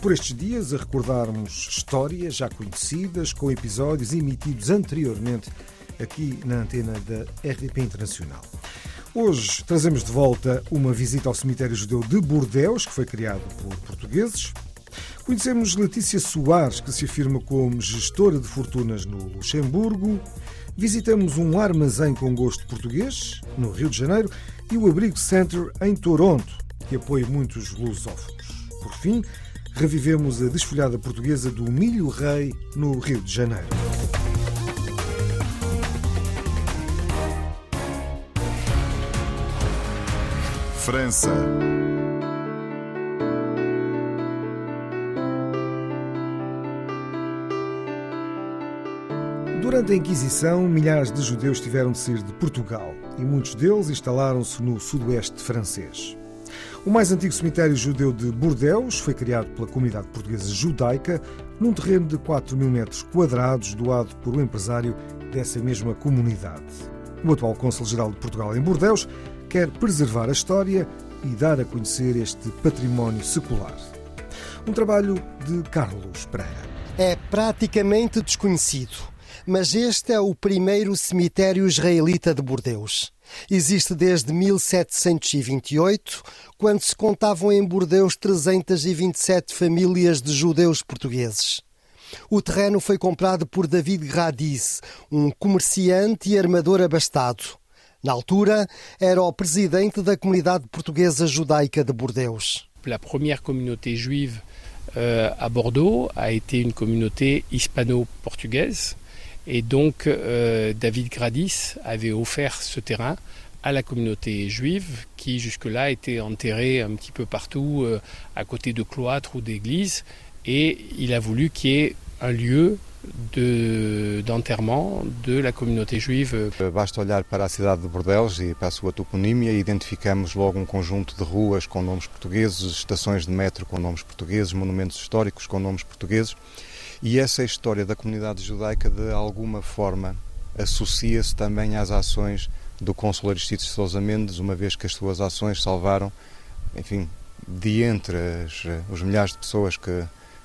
Por estes dias, a recordarmos histórias já conhecidas, com episódios emitidos anteriormente aqui na antena da RDP Internacional. Hoje trazemos de volta uma visita ao cemitério judeu de Bordeus, que foi criado por portugueses. Conhecemos Letícia Soares, que se afirma como gestora de fortunas no Luxemburgo. Visitamos um armazém com gosto português, no Rio de Janeiro, e o Abrigo Center, em Toronto, que apoia muitos lusófonos. Por fim, revivemos a desfolhada portuguesa do Milho Rei, no Rio de Janeiro. França. Durante a Inquisição, milhares de judeus tiveram de sair de Portugal e muitos deles instalaram-se no sudoeste francês. O mais antigo cemitério judeu de Bordeus foi criado pela comunidade portuguesa judaica num terreno de 4 mil metros quadrados doado por um empresário dessa mesma comunidade. O atual cônsul-geral de Portugal em Bordeus quer preservar a história e dar a conhecer este património secular. Um trabalho de Carlos Pereira. É praticamente desconhecido, mas este é o primeiro cemitério israelita de Bordeus. Existe desde 1728, quando se contavam em Bordeus 327 famílias de judeus portugueses. O terreno foi comprado por David Radiz, um comerciante e armador abastado. Na altura, era o presidente da comunidade portuguesa judaica de Bordeus. La première communauté juive euh, à Bordeaux a été une communauté hispano-portugaise. Et donc, euh, David Gradis avait offert ce terrain à la communauté juive qui, jusque-là, était enterrée un petit peu partout, euh, à côté de cloîtres ou d'églises. Et il a voulu qu'il y ait un lieu de- d'enterrement de, la communauté juive Basta olhar para a cidade de Bordeus e para a sua toponímia identificamos logo um conjunto de ruas com nomes portugueses, estações de metro com nomes portugueses, monumentos históricos com nomes portugueses. E essa história da comunidade judaica, de alguma forma, associa-se também às ações do cônsul Aristides de Sousa Mendes, uma vez que as suas ações salvaram, enfim, de entre as, os milhares de pessoas que,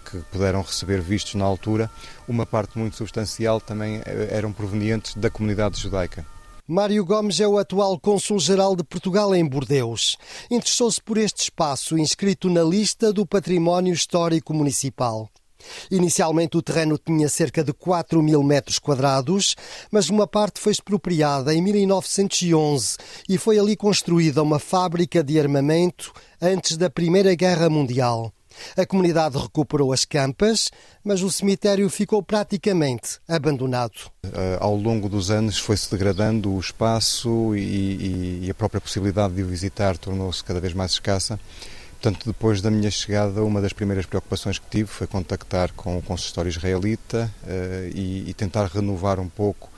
que puderam receber vistos na altura, uma parte muito substancial também eh, eram provenientes da comunidade judaica. Mário Gomes é o atual cônsul-geral de Portugal em Bordeus. Interessou-se por este espaço inscrito na lista do Património Histórico Municipal. Inicialmente o terreno tinha cerca de 4 mil metros quadrados, mas uma parte foi expropriada em 1911 e foi ali construída uma fábrica de armamento antes da Primeira Guerra Mundial. A comunidade recuperou as campas, mas o cemitério ficou praticamente abandonado. Eh, ao longo dos anos foi-se degradando o espaço e, e- a própria possibilidade de o visitar tornou-se cada vez mais escassa. Portanto, depois da minha chegada, uma das primeiras preocupações que tive foi contactar com o consistório israelita eh, e, e tentar renovar um pouco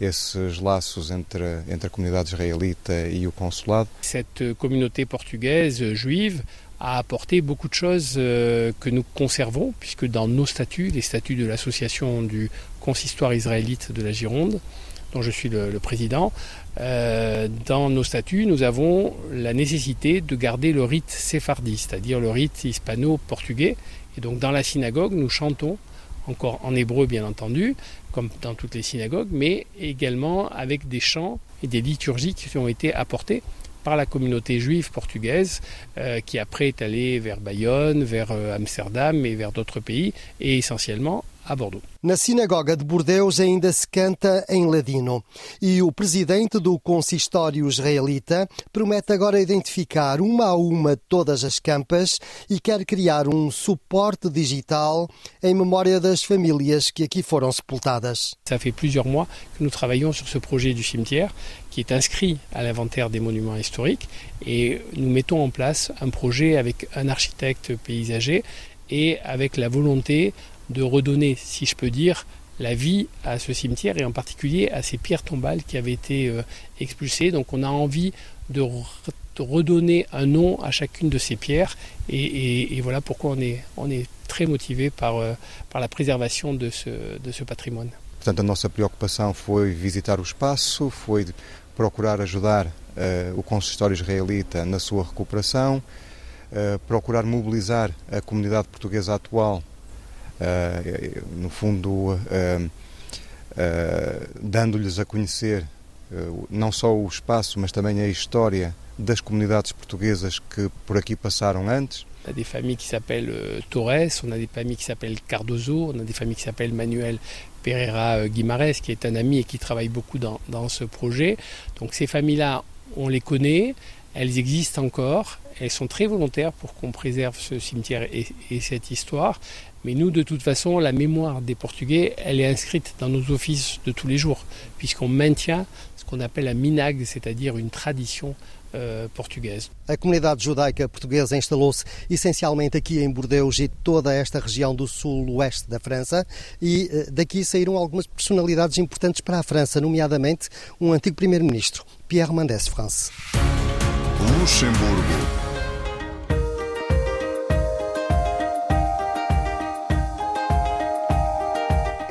esses laços entre, entre a comunidade israelita e o consulado. Cette communauté portugaise juive a apporté beaucoup de choses euh, que nous conservons, puisque dans nos statuts, les statuts de l'association du consistoire israélite de la Gironde, dont je suis le, président, euh, dans nos statuts, nous avons la nécessité de garder le rite séphardi, c'est-à-dire le rite hispano-portugais. Et donc dans la synagogue, nous chantons encore en hébreu bien entendu, comme dans toutes les synagogues, mais également avec des chants et des liturgies qui ont été apportés par la communauté juive portugaise, euh, qui après est allée vers Bayonne, vers euh, Amsterdam et vers d'autres pays, et essentiellement Bordeaux. Na sinagoga de Bordeus ainda se canta em ladino e o presidente do consistório israelita promete agora identificar uma a uma todas as campas e quer criar um suporte digital em memória das famílias que aqui foram sepultadas. Ça fait plusieurs mois que nous travaillons sur ce projet du cimetière qui est inscrit à l'inventaire des monuments historiques et nous mettons en place un projet avec un architecte paysager et avec la volonté de redonner, si je peux dire, la vie à ce cimetière et en particulier à ces pierres tombales qui avaient été euh, expulsées. Donc on a envie de, re- de redonner un nom à chacune de ces pierres et, et- et voilà pourquoi on est, on est très motivé par, euh, par la préservation de ce, de ce patrimoine. Portanto, a nossa preocupação foi visitar o espaço, foi procurar ajudar eh, o consistório israelita na sua recuperação, eh, procurar mobilizar a comunidade portuguesa atual, no fundo, eh, eh, dando-lhes a conhecer eh, não só o espaço, mas também a história das comunidades portuguesas que por aqui passaram antes. On a des familles qui s'appellent euh, Torres, on a des familles qui s'appellent Cardozo, on a des familles qui s'appellent Manuel Pereira euh, Guimarães, qui est un ami et qui travaille beaucoup dans, ce projet. Donc ces familles-là, on les connaît, elles existent encore, elles sont très volontaires pour qu'on préserve ce cimetière et, et cette histoire. Mais nous, de toute façon, la mémoire des Portugais, elle est inscrite dans nos offices de tous les jours, puisqu'on maintient ce qu'on appelle un minag, c'est-à-dire une tradition euh, portugaise. A comunidade judaica portuguesa instalou-se essencialmente aqui em Bordeaux e toda esta região do sul-oeste da França e eh, daqui saíram algumas personalidades importantes para a França, nomeadamente um antigo primeiro-ministro, Pierre Mendès France. Luxemburgo.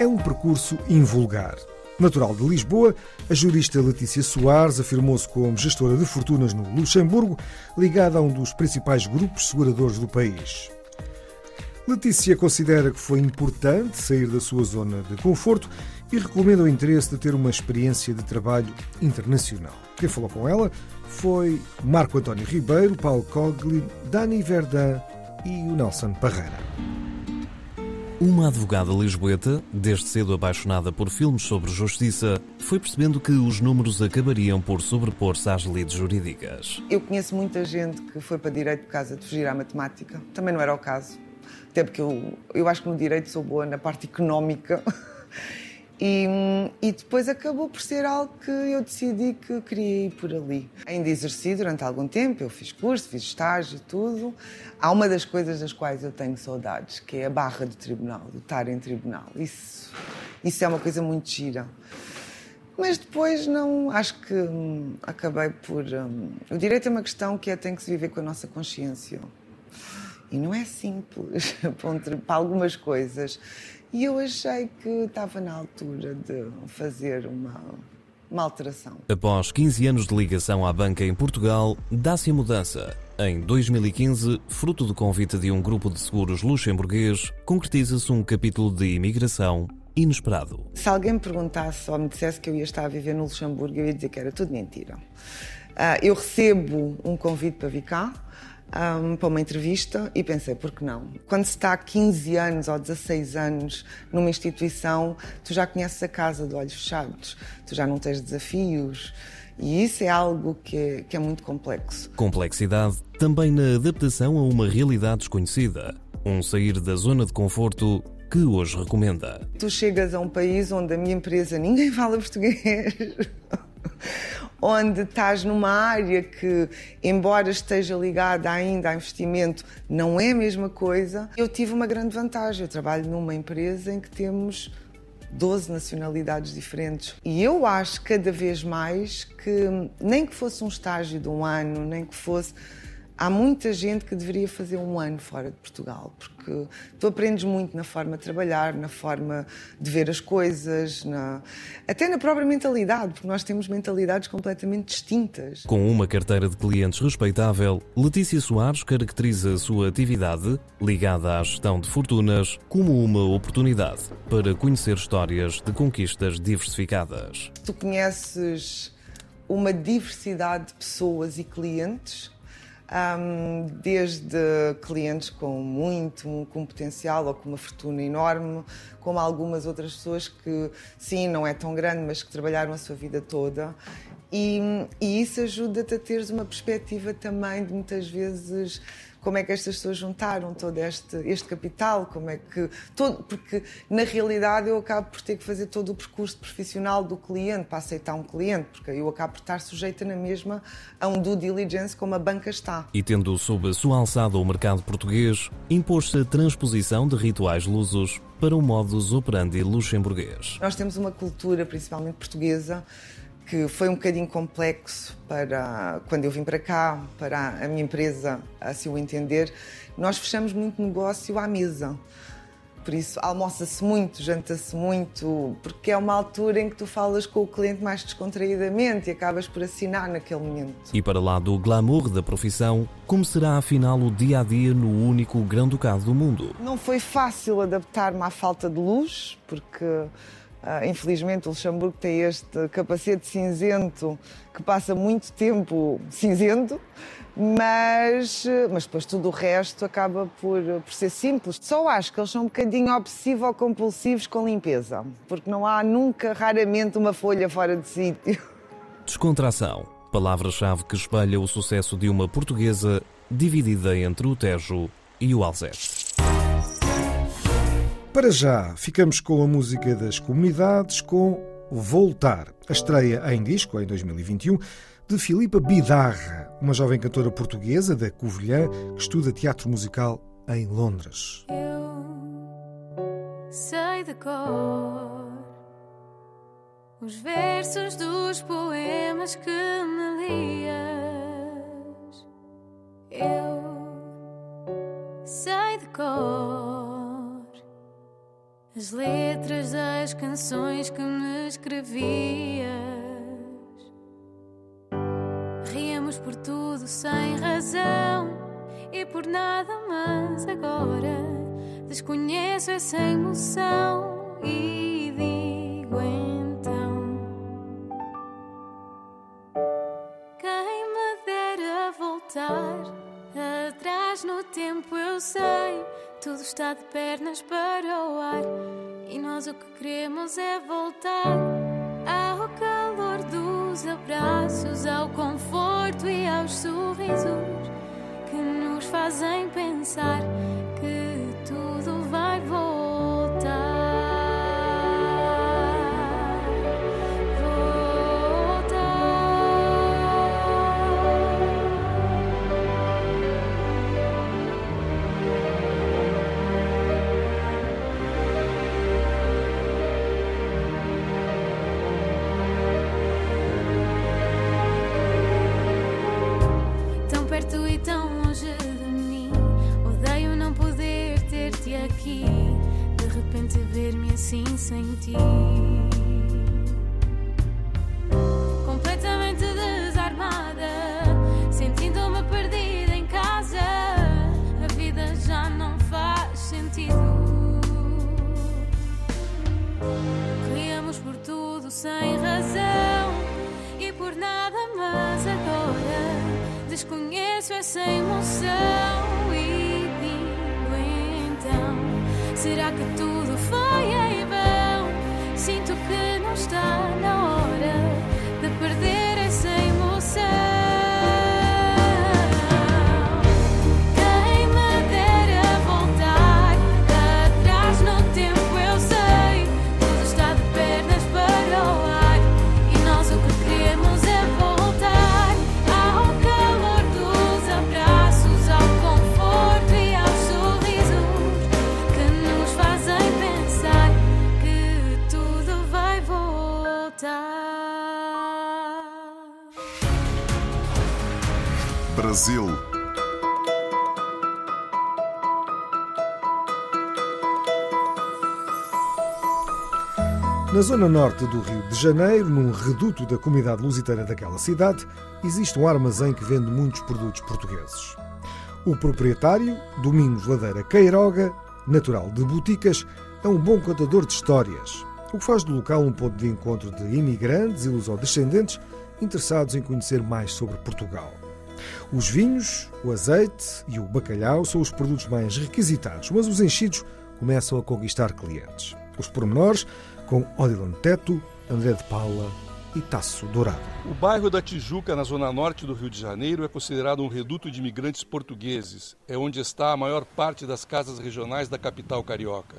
É um percurso invulgar. Natural de Lisboa, a jurista Letícia Soares afirmou-se como gestora de fortunas no Luxemburgo, ligada a um dos principais grupos seguradores do país. Letícia considera que foi importante sair da sua zona de conforto e recomenda o interesse de ter uma experiência de trabalho internacional. Quem falou com ela foi Marco António Ribeiro, Paulo Cogli, Dani Verdun e o Nelson Parreira. Uma advogada lisboeta, desde cedo apaixonada por filmes sobre justiça, foi percebendo que os números acabariam por sobrepor-se às lides jurídicas. Eu conheço muita gente que foi para direito por causa de fugir à matemática. Também não era o caso. Até porque eu, eu acho que no direito sou boa na parte económica. E, e depois acabou por ser algo que eu decidi que queria ir por ali. Ainda exerci durante algum tempo, eu fiz curso, fiz estágio tudo. Há uma das coisas das quais eu tenho saudades, que é a barra do tribunal, do estar em tribunal. Isso, isso é uma coisa muito gira. Mas depois não, acho que hum, acabei por. hum, o direito é uma questão que é tem que se viver com a nossa consciência. E não é simples para algumas coisas. E eu achei que estava na altura de fazer uma, uma alteração. Após 15 anos de ligação à banca em Portugal, dá-se a mudança. Em 2015, fruto do convite de um grupo de seguros luxemburguês, concretiza-se um capítulo de imigração inesperado. Se alguém me perguntasse ou me dissesse que eu ia estar a viver no Luxemburgo, eu ia dizer que era tudo mentira. Ah, eu recebo um convite para vir cá, ahm, para uma entrevista, e pensei, por que não? Quando se está há 15 anos ou 16 anos numa instituição, tu já conheces a casa de olhos fechados, tu já não tens desafios, e isso é algo que é, que é muito complexo. Complexidade também na adaptação a uma realidade desconhecida. Um sair da zona de conforto que hoje recomenda. Tu chegas a um país onde a minha empresa ninguém fala português, onde estás numa área que, embora esteja ligada ainda a investimento, não é a mesma coisa. Eu tive uma grande vantagem. Eu trabalho numa empresa em que temos 12 nacionalidades diferentes. E eu acho cada vez mais que, nem que fosse um estágio de um ano, nem que fosse. Há muita gente que deveria fazer um ano fora de Portugal, porque tu aprendes muito na forma de trabalhar, na forma de ver as coisas, na... até na própria mentalidade, porque nós temos mentalidades completamente distintas. Com uma carteira de clientes respeitável, Letícia Soares caracteriza a sua atividade, ligada à gestão de fortunas, como uma oportunidade para conhecer histórias de conquistas diversificadas. Tu conheces uma diversidade de pessoas e clientes, hum, desde clientes com muito, com potencial ou com uma fortuna enorme, como algumas outras pessoas que, sim, não é tão grande, mas que trabalharam a sua vida toda. E, e isso ajuda-te a teres uma perspectiva também de muitas vezes como é que estas pessoas juntaram todo este, este capital, como é que. Todo, porque na realidade eu acabo por ter que fazer todo o percurso profissional do cliente para aceitar um cliente, porque eu acabo por estar sujeita na mesma a um due diligence como a banca está. E tendo sob a sua alçada o mercado português, impôs-se a transposição de rituais lusos para o modus operandi luxemburguês. Nós temos uma cultura, principalmente portuguesa, que foi um bocadinho complexo para quando eu vim para cá, para a minha empresa assim o entender. Nós fechamos muito negócio à mesa. Por isso, almoça-se muito, janta-se muito, porque é uma altura em que tu falas com o cliente mais descontraídamente e acabas por assinar naquele momento. E para lá do glamour da profissão, como será afinal o dia a dia no único grão-ducado do mundo? Não foi fácil adaptar-me à falta de luz, porque Uh, infelizmente, o Luxemburgo tem este capacete cinzento que passa muito tempo cinzento, mas, mas depois tudo o resto acaba por, por ser simples. Só acho que eles são um bocadinho obsessivo-compulsivos com limpeza, porque não há nunca, raramente, uma folha fora de sítio. Descontração, palavra-chave que espelha o sucesso de uma portuguesa dividida entre o Tejo e o Alzeste. Para já, ficamos com a música das comunidades com Voltar, a estreia em disco em 2021 de Filipa Bidarra, uma jovem cantora portuguesa da Covilhã que estuda teatro musical em Londres. Eu sei de cor os versos dos poemas que me lias. Eu sei de cor as letras das canções que me escrevias. Ríamos por tudo sem razão e por nada, mas agora desconheço essa emoção e digo então: Quem me dera voltar atrás no tempo, eu sei tudo está de pernas para o ar. E nós o que queremos é voltar ao calor dos abraços, ao conforto e aos sorrisos que nos fazem pensar assim sem ti. Completamente desarmada, sentindo-me perdida em casa. A vida já não faz sentido. Corríamos por tudo sem razão e por nada, mas agora desconheço essa emoção. E digo então: será que tudo que não está Brasil. Na zona norte do Rio de Janeiro, num reduto da comunidade lusitana daquela cidade, existe um armazém que vende muitos produtos portugueses. O proprietário, Domingos Ladeira Queiroga, natural de Boticas, é um bom contador de histórias, o que faz do local um ponto de encontro de imigrantes e lusodescendentes interessados em conhecer mais sobre Portugal. Os vinhos, o azeite e o bacalhau são os produtos mais requisitados, mas os enchidos começam a conquistar clientes. Os pormenores com Odilon Teto, André de Paula e Taço Dourado. O bairro da Tijuca, na zona norte do Rio de Janeiro, é considerado um reduto de imigrantes portugueses. É onde está a maior parte das casas regionais da capital carioca.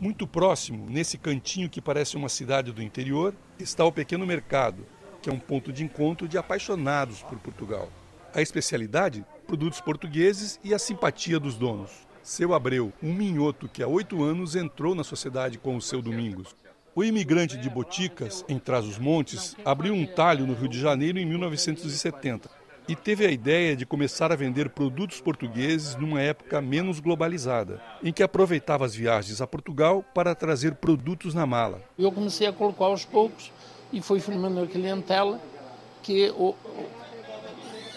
Muito próximo, nesse cantinho que parece uma cidade do interior, está o Pequeno Mercado, que é um ponto de encontro de apaixonados por Portugal. A especialidade? Produtos portugueses e a simpatia dos donos. Seu Abreu, um minhoto que há oito anos entrou na sociedade com o seu Domingos. O imigrante de Boticas, em Trás-os-Montes, abriu um talho no Rio de Janeiro em 1970 e teve a ideia de começar a vender produtos portugueses numa época menos globalizada, em que aproveitava as viagens a Portugal para trazer produtos na mala. Eu comecei a colocar aos poucos e fui formando a clientela que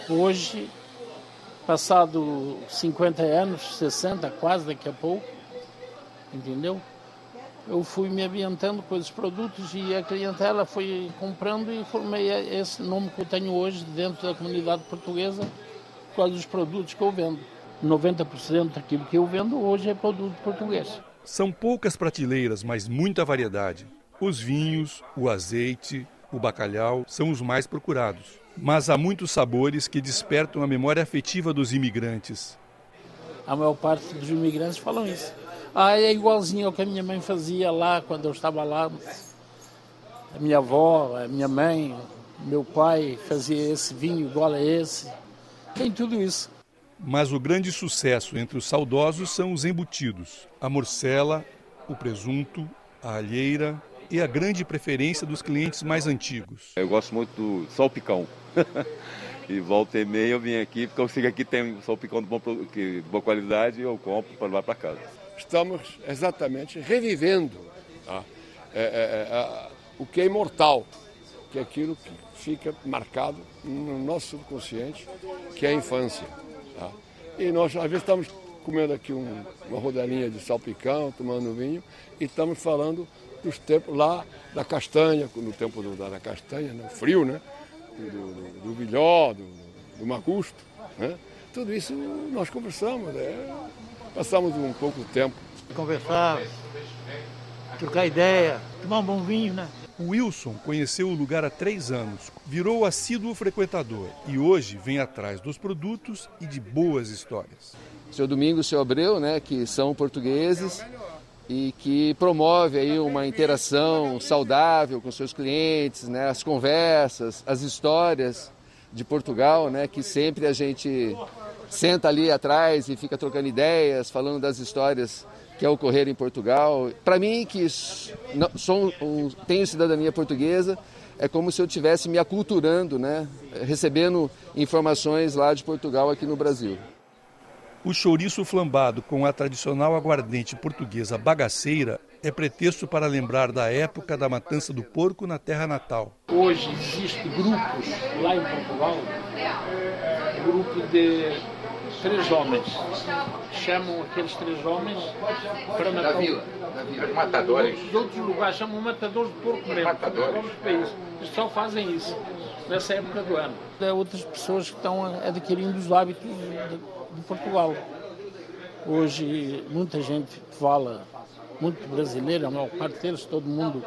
hoje Passado 50 anos, 60 quase daqui a pouco, entendeu? Eu fui me ambientando com esses produtos e a clientela foi comprando e formei esse nome que eu tenho hoje dentro da comunidade portuguesa por causa dos produtos que eu vendo. 90% daquilo que eu vendo hoje é produto português. São poucas prateleiras, mas muita variedade. Os vinhos, o azeite, o bacalhau são os mais procurados mas há muitos sabores que despertam a memória afetiva dos imigrantes. A maior parte dos imigrantes falam isso. Ah, é igualzinho ao que a minha mãe fazia lá quando eu estava lá. A minha avó, a minha mãe, meu pai fazia esse vinho igual a esse. Tem tudo isso. Mas o grande sucesso entre os saudosos são os embutidos: a morcela, o presunto, a alheira, e a grande preferência dos clientes mais antigos. Eu gosto muito do salpicão. e volta e meia eu vim aqui, porque eu sei que aqui tem salpicão de, bom, de boa qualidade e eu compro para levar para casa. Estamos exatamente revivendo tá? é, é, é, o que é imortal, que é aquilo que fica marcado no nosso subconsciente, que é a infância. Tá? E nós, às vezes, estamos comendo aqui um, uma rodelinha de salpicão, tomando vinho, e estamos falando dos tempos lá da castanha, no tempo do, da, castanha, no frio, né? Do, do, do vilhó, do, do magusto, né? Tudo isso nós conversamos, né? passamos um pouco de tempo. Conversar, trocar ideia, tomar um bom vinho, né? O Wilson conheceu o lugar há três anos, virou assíduo frequentador e hoje vem atrás dos produtos e de boas histórias. Seu Domingos e seu Abreu, né, que são portugueses, e que promove aí uma interação saudável com seus clientes, né, as conversas, as histórias de Portugal, né, que sempre a gente senta ali atrás e fica trocando ideias, falando das histórias que ocorreram em Portugal. Para mim, que sou um, tenho cidadania portuguesa, é como se eu estivesse me aculturando, né, recebendo informações lá de Portugal aqui no Brasil. O chouriço flambado com a tradicional aguardente portuguesa bagaceira é pretexto para lembrar da época da matança do porco na terra natal. Hoje existem grupos lá em Portugal, grupo de três homens. Chamam aqueles três homens para matar. Da vila, da vila. matadores. De outros lugares chamam matadores de porco mesmo. Matadores. Eles só fazem isso nessa época do ano. Há outras pessoas que estão adquirindo os hábitos de de Portugal. Hoje muita gente fala, muito brasileiro, a maior parte deles, todo mundo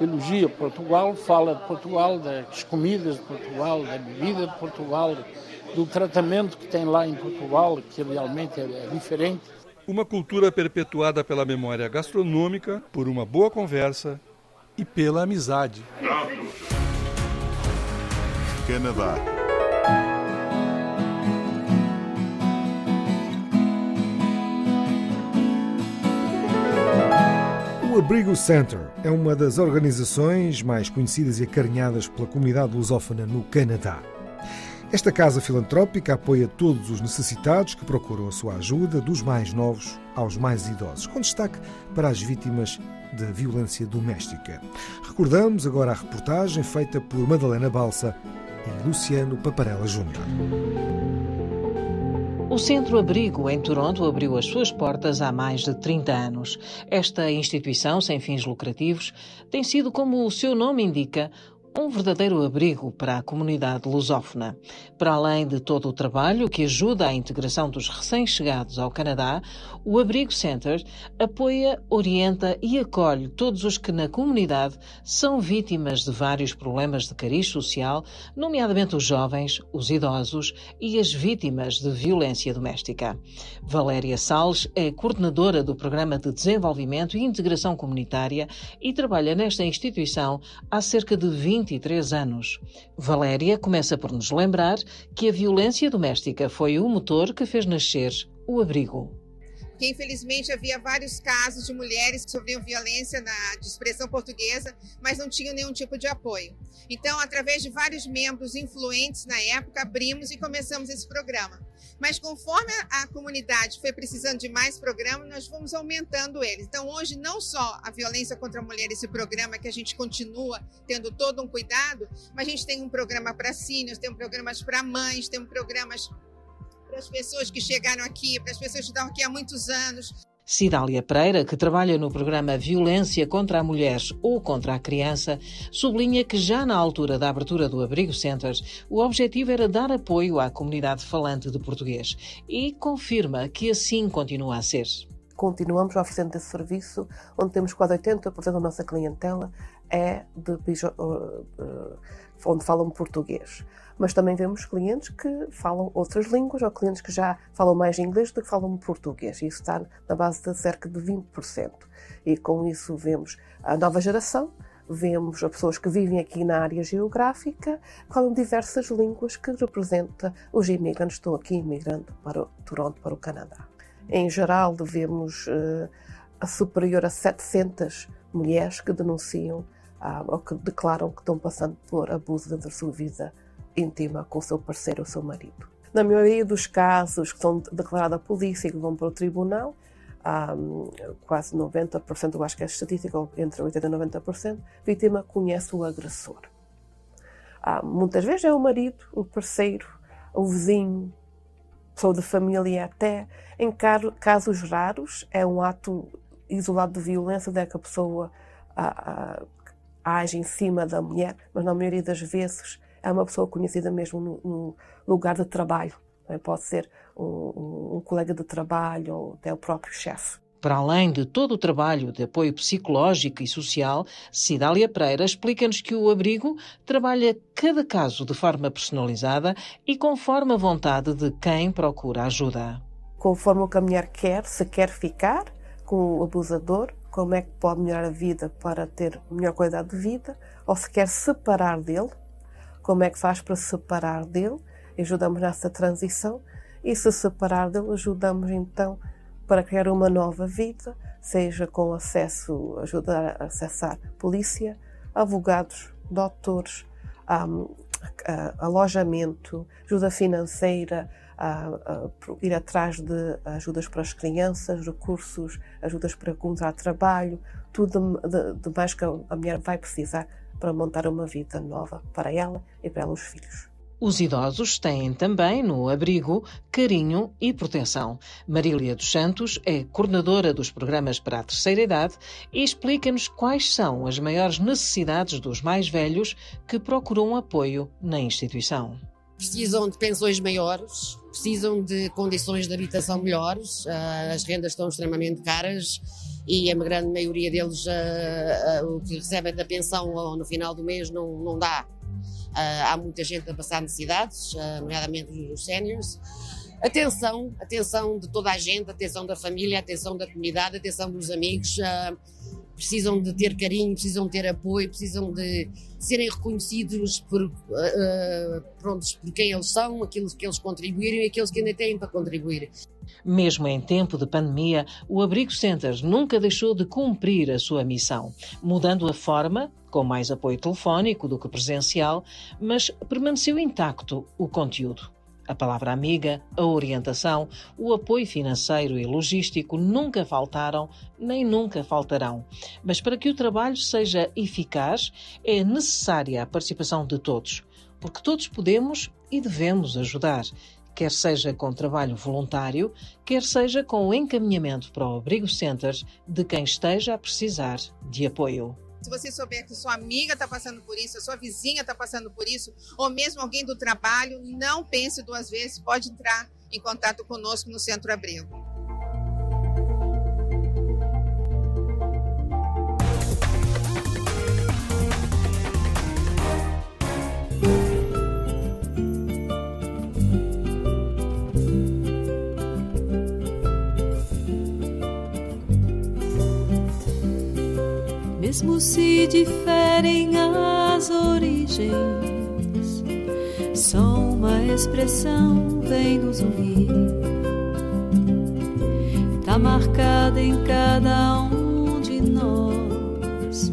elogia Portugal, fala de Portugal, das comidas de Portugal, da bebida de Portugal, do tratamento que tem lá em Portugal, que realmente é, é diferente. Uma cultura perpetuada pela memória gastronômica, por uma boa conversa e pela amizade. Canadá. O Abrigo Center é uma das organizações mais conhecidas e acarinhadas pela comunidade lusófona no Canadá. Esta casa filantrópica apoia todos os necessitados que procuram a sua ajuda, dos mais novos aos mais idosos, com destaque para as vítimas da violência doméstica. Recordamos agora a reportagem feita por Madalena Balsa e Luciano Paparella Júnior. O Centro Abrigo em Toronto abriu as suas portas há mais de 30 anos. Esta instituição sem fins lucrativos tem sido, como o seu nome indica, um verdadeiro abrigo para a comunidade lusófona. Para além de todo o trabalho que ajuda à integração dos recém-chegados ao Canadá, o Abrigo Center apoia, orienta e acolhe todos os que na comunidade são vítimas de vários problemas de cariz social, nomeadamente os jovens, os idosos e as vítimas de violência doméstica. Valéria Salles é coordenadora do Programa de Desenvolvimento e Integração Comunitária e trabalha nesta instituição há cerca de 23 anos. Valéria começa por nos lembrar que a violência doméstica foi o motor que fez nascer o abrigo infelizmente havia vários casos de mulheres que sofriam violência na, de expressão portuguesa, mas não tinham nenhum tipo de apoio. Então, através de vários membros influentes na época, abrimos e começamos esse programa. Mas conforme a comunidade foi precisando de mais programas, nós fomos aumentando eles. Então, hoje, não só a violência contra a mulher, esse programa que a gente continua tendo todo um cuidado, mas a gente tem um programa para seniors, tem um programas para mães, tem um programas para as pessoas que chegaram aqui, para as pessoas que estão aqui há muitos anos. Cidália Pereira, que trabalha no programa Violência contra a Mulher ou contra a Criança, sublinha que já na altura da abertura do Abrigo Centers, o objetivo era dar apoio à comunidade falante de português e confirma que assim continua a ser. Continuamos oferecendo esse serviço, onde temos quase 80% da nossa clientela é de, onde falam português mas também vemos clientes que falam outras línguas ou clientes que já falam mais inglês do que falam português. Isso está na base de cerca de 20%. E com isso vemos a nova geração, vemos as pessoas que vivem aqui na área geográfica, falam diversas línguas que representam os imigrantes estão aqui imigrando para Toronto, para o Canadá. Em geral, vemos uh, a superior a 700 mulheres que denunciam uh, ou que declaram que estão passando por abuso dentro da sua vida íntima com o seu parceiro ou seu marido. Na maioria dos casos que são declarados à polícia e que vão para o tribunal, um, quase 90%, eu acho que é estatística, entre 80% e 90%, a vítima conhece o agressor. Ah, muitas vezes é o marido, o parceiro, o vizinho, pessoa de família até. Em casos raros, é um ato isolado de violência, é que a pessoa ah, ah, age em cima da mulher, mas na maioria das vezes é uma pessoa conhecida mesmo no, no lugar de trabalho. É? Pode ser um, um, colega de trabalho ou até o próprio chefe. Para além de todo o trabalho de apoio psicológico e social, Cidália Pereira explica-nos que o abrigo trabalha cada caso de forma personalizada e conforme a vontade de quem procura ajuda. Conforme o que a mulher quer, se quer ficar com o abusador, como é que pode melhorar a vida para ter melhor qualidade de vida, ou se quer separar dele, como é que faz para se separar dele, ajudamos nessa transição. E se separar dele, ajudamos então para criar uma nova vida, seja com acesso, ajudar a acessar polícia, advogados, doutores, um, alojamento, ajuda financeira, a, a, ir atrás de ajudas para as crianças, recursos, ajudas para encontrar trabalho, tudo de, de mais que a mulher vai precisar para montar uma vida nova para ela e para os filhos. Os idosos têm também no abrigo carinho e proteção. Marília dos Santos é coordenadora dos programas para a terceira idade e explica-nos quais são as maiores necessidades dos mais velhos que procuram apoio na instituição. Precisam de pensões maiores, precisam de condições de habitação melhores, ah, as rendas estão extremamente caras e a grande maioria deles uh, uh, o que recebem da pensão no final do mês não, não dá. Uh, há muita gente a passar necessidades, nomeadamente os séniores. Atenção, atenção de toda a gente, atenção da família, atenção da comunidade, atenção dos amigos. Precisam de ter carinho, precisam ter apoio, precisam de serem reconhecidos por, prontos, por quem eles são, aquilo que eles contribuíram e aqueles que ainda têm para contribuir. Mesmo em tempo de pandemia, o Abrigo Centers nunca deixou de cumprir a sua missão, mudando a forma, com mais apoio telefónico do que presencial, mas permaneceu intacto o conteúdo. A palavra amiga, a orientação, o apoio financeiro e logístico nunca faltaram nem nunca faltarão. Mas para que o trabalho seja eficaz, é necessária a participação de todos, porque todos podemos e devemos ajudar quer seja com trabalho voluntário, quer seja com o encaminhamento para o Abrigo Centers de quem esteja a precisar de apoio. Se você souber que sua amiga está passando por isso, a sua vizinha está passando por isso, ou mesmo alguém do trabalho, não pense duas vezes, pode entrar em contato conosco no Centro Abrigo. Mesmo se diferem as origens, só uma expressão vem nos unir. Tá marcada em cada um de nós.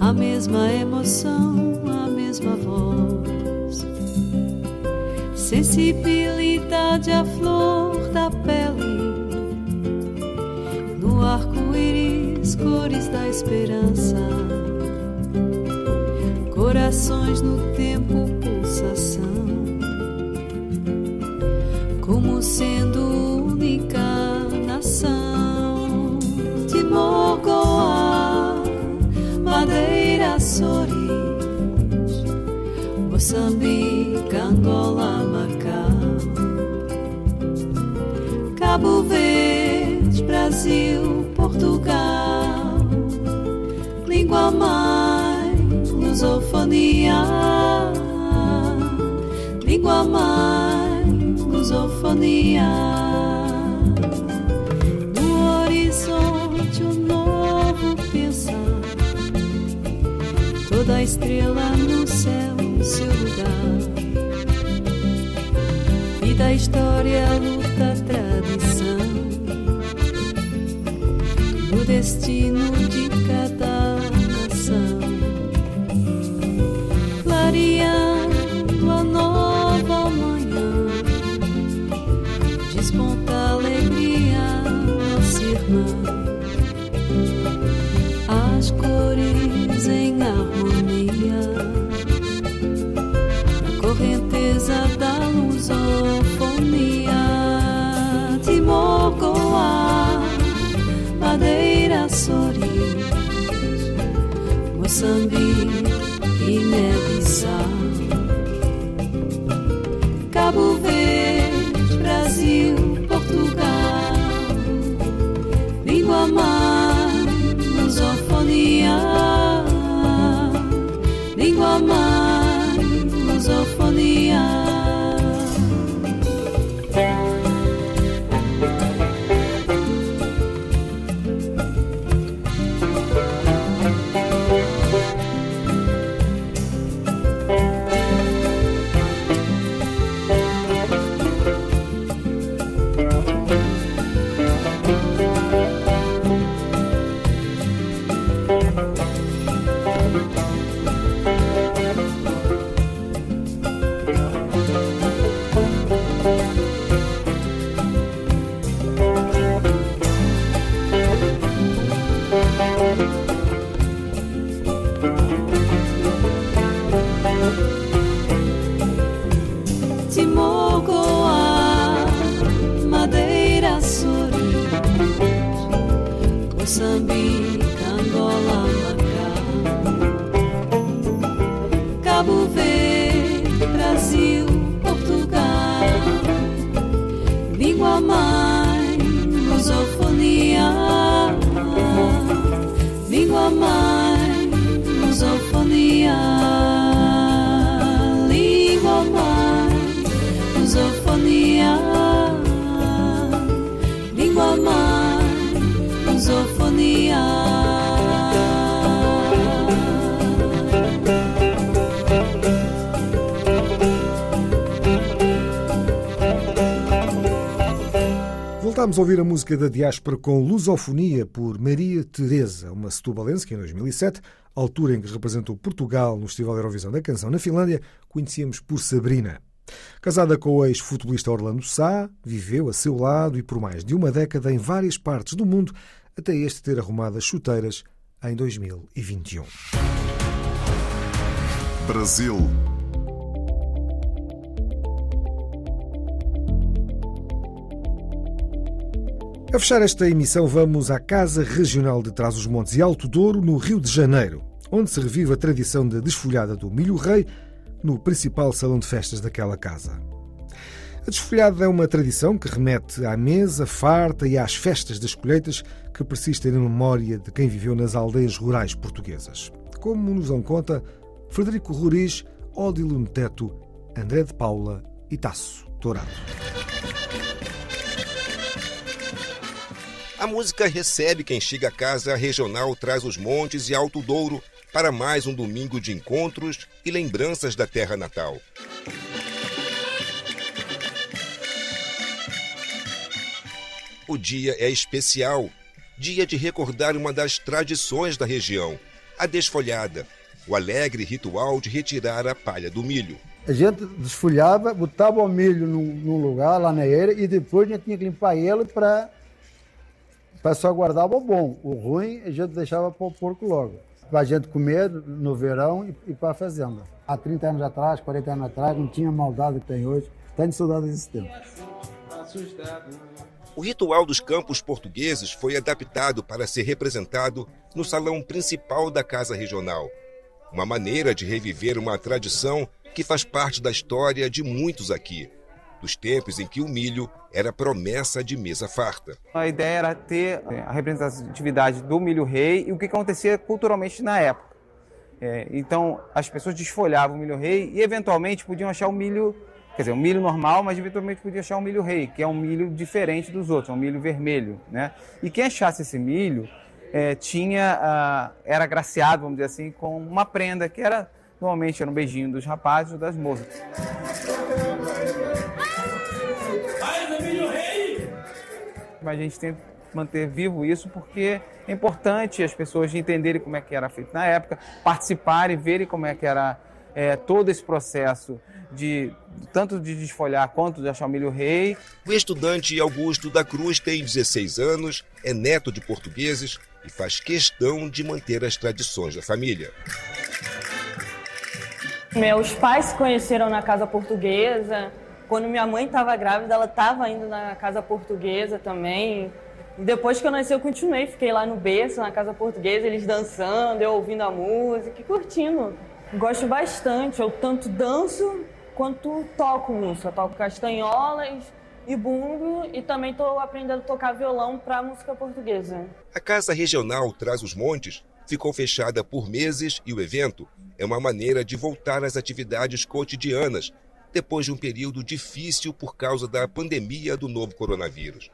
A mesma emoção, a mesma voz, sensibilidade à flor da pele cores da esperança, corações no tempo, pulsação, como sendo única nação. De Morgoa, Madeira, Soris, Moçambique, Angola, Macau, Cabo Verde, Brasil, língua mãe, lusofonia, língua mãe, lusofonia. No horizonte um novo pensar, toda estrela no céu, seu lugar. Vida, história, luta, tradição. O destino de Moçambique. Guiné-Bissau, Voltámos a ouvir a música da diáspora com Lusofonia por Maria Teresa, uma setubalense que em 2007, altura em que representou Portugal no Festival Eurovisão da Canção na Finlândia, conhecíamos por Sabrina. Casada com o ex-futebolista Orlando Sá, viveu a seu lado e por mais de uma década em várias partes do mundo, até este ter arrumado as chuteiras em 2021. Brasil A fechar esta emissão, vamos à Casa Regional de Trás-os-Montes e Alto Douro, no Rio de Janeiro, onde se revive a tradição de desfolhada do milho rei no principal salão de festas daquela casa. A desfolhada é uma tradição que remete à mesa farta e às festas das colheitas que persistem na memória de quem viveu nas aldeias rurais portuguesas. Como nos dão conta Frederico Roriz, Odilo Neteto, André de Paula e Tasso Dourado. A música recebe quem chega à casa regional Traz os Montes e Alto Douro para mais um domingo de encontros e lembranças da terra natal. O dia é especial, dia de recordar uma das tradições da região, a desfolhada, o alegre ritual de retirar a palha do milho. A gente desfolhava, botava o milho num, lugar lá na eira e depois a gente tinha que limpar ele para para só guardar o bom. O ruim a gente deixava para o porco logo. Para a gente comer no verão e, e para a fazenda. Há 30 anos atrás, 40 anos atrás, não tinha maldade que tem hoje. Tenho saudade desse tempo. O ritual dos campos portugueses foi adaptado para ser representado no salão principal da Casa Regional. Uma maneira de reviver uma tradição que faz parte da história de muitos aqui, dos tempos em que o milho era promessa de mesa farta. A ideia era ter é, a representatividade do milho rei e o que acontecia culturalmente na época. É, então, as pessoas desfolhavam o milho rei e, eventualmente, podiam achar o milho, quer dizer, um milho normal, mas eventualmente podiam achar um milho rei, que é um milho diferente dos outros, é um milho vermelho. Né? E quem achasse esse milho é, tinha, era agraciado, vamos dizer assim, com uma prenda, que era normalmente era um beijinho dos rapazes ou das moças. Mas a gente tem que manter vivo isso porque é importante as pessoas entenderem como é que era feito na época, participarem, verem como é que era é, todo esse processo de tanto de desfolhar quanto de achar o milho rei. O estudante Augusto da Cruz tem 16 anos, é neto de portugueses e faz questão de manter as tradições da família. Meus pais se conheceram na casa portuguesa, quando minha mãe estava grávida, ela estava indo na casa portuguesa também. Depois que eu nasci, eu continuei, fiquei lá no berço, na casa portuguesa, eles dançando, eu ouvindo a música e curtindo. Gosto bastante, eu tanto danço quanto toco música. Toco castanholas e bumbo e também estou aprendendo a tocar violão para música portuguesa. A Casa Regional Traz os Montes ficou fechada por meses e o evento é uma maneira de voltar às atividades cotidianas depois de um período difícil por causa da pandemia do novo coronavírus.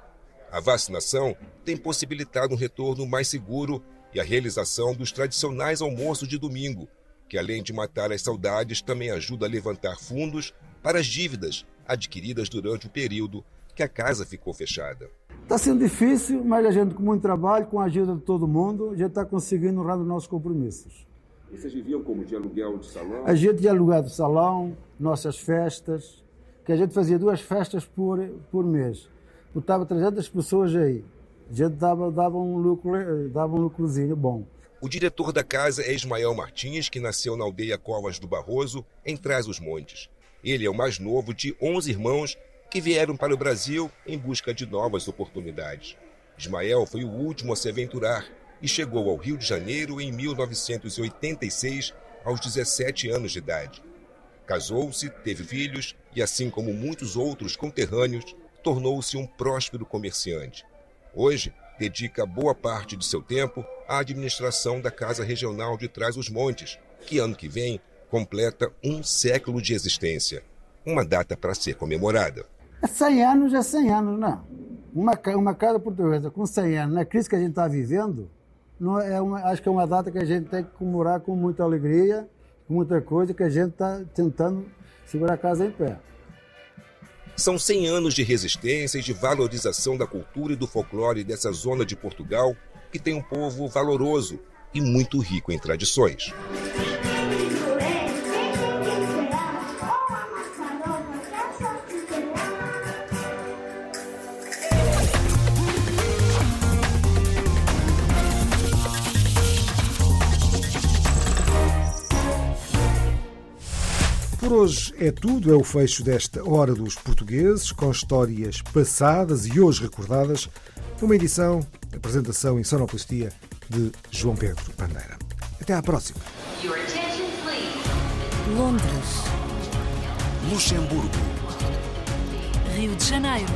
A vacinação tem possibilitado um retorno mais seguro e a realização dos tradicionais almoços de domingo, que além de matar as saudades, também ajuda a levantar fundos para as dívidas adquiridas durante o período que a casa ficou fechada. Está sendo difícil, mas a gente com muito trabalho, com a ajuda de todo mundo, gente está conseguindo honrar os nossos compromissos. E vocês viviam como de aluguel de salão? A gente de aluguel de salão, nossas festas, que a gente fazia duas festas por, por mês. Botava 300 pessoas aí. A gente dava, dava, um lucro, dava um lucrozinho bom. O diretor da casa é Ismael Martins, que nasceu na aldeia Covas do Barroso, em Trás-os-Montes. Ele é o mais novo de 11 irmãos que vieram para o Brasil em busca de novas oportunidades. Ismael foi o último a se aventurar e chegou ao Rio de Janeiro em 1986, aos 17 anos de idade. Casou-se, teve filhos e, assim como muitos outros conterrâneos, tornou-se um próspero comerciante. Hoje, dedica boa parte de seu tempo à administração da Casa Regional de Trás-os-Montes, que ano que vem completa um século de existência. Uma data para ser comemorada. 100 anos é 100 anos, não. Uma, uma casa portuguesa com 100 anos, na crise que a gente está vivendo, não é uma, acho que é uma data que a gente tem que comemorar com muita alegria, com muita coisa, que a gente está tentando segurar a casa em pé. São 100 anos de resistência e de valorização da cultura e do folclore dessa zona de Portugal, que tem um povo valoroso e muito rico em tradições. Hoje é tudo, é o fecho desta Hora dos Portugueses, com histórias passadas e hoje recordadas, Uma edição, apresentação e sonoplastia de João Pedro Bandeira. Até à próxima. Londres, Luxemburgo, Rio de Janeiro,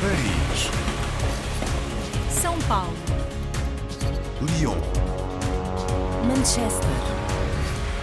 Paris, São Paulo, Lyon. Manchester.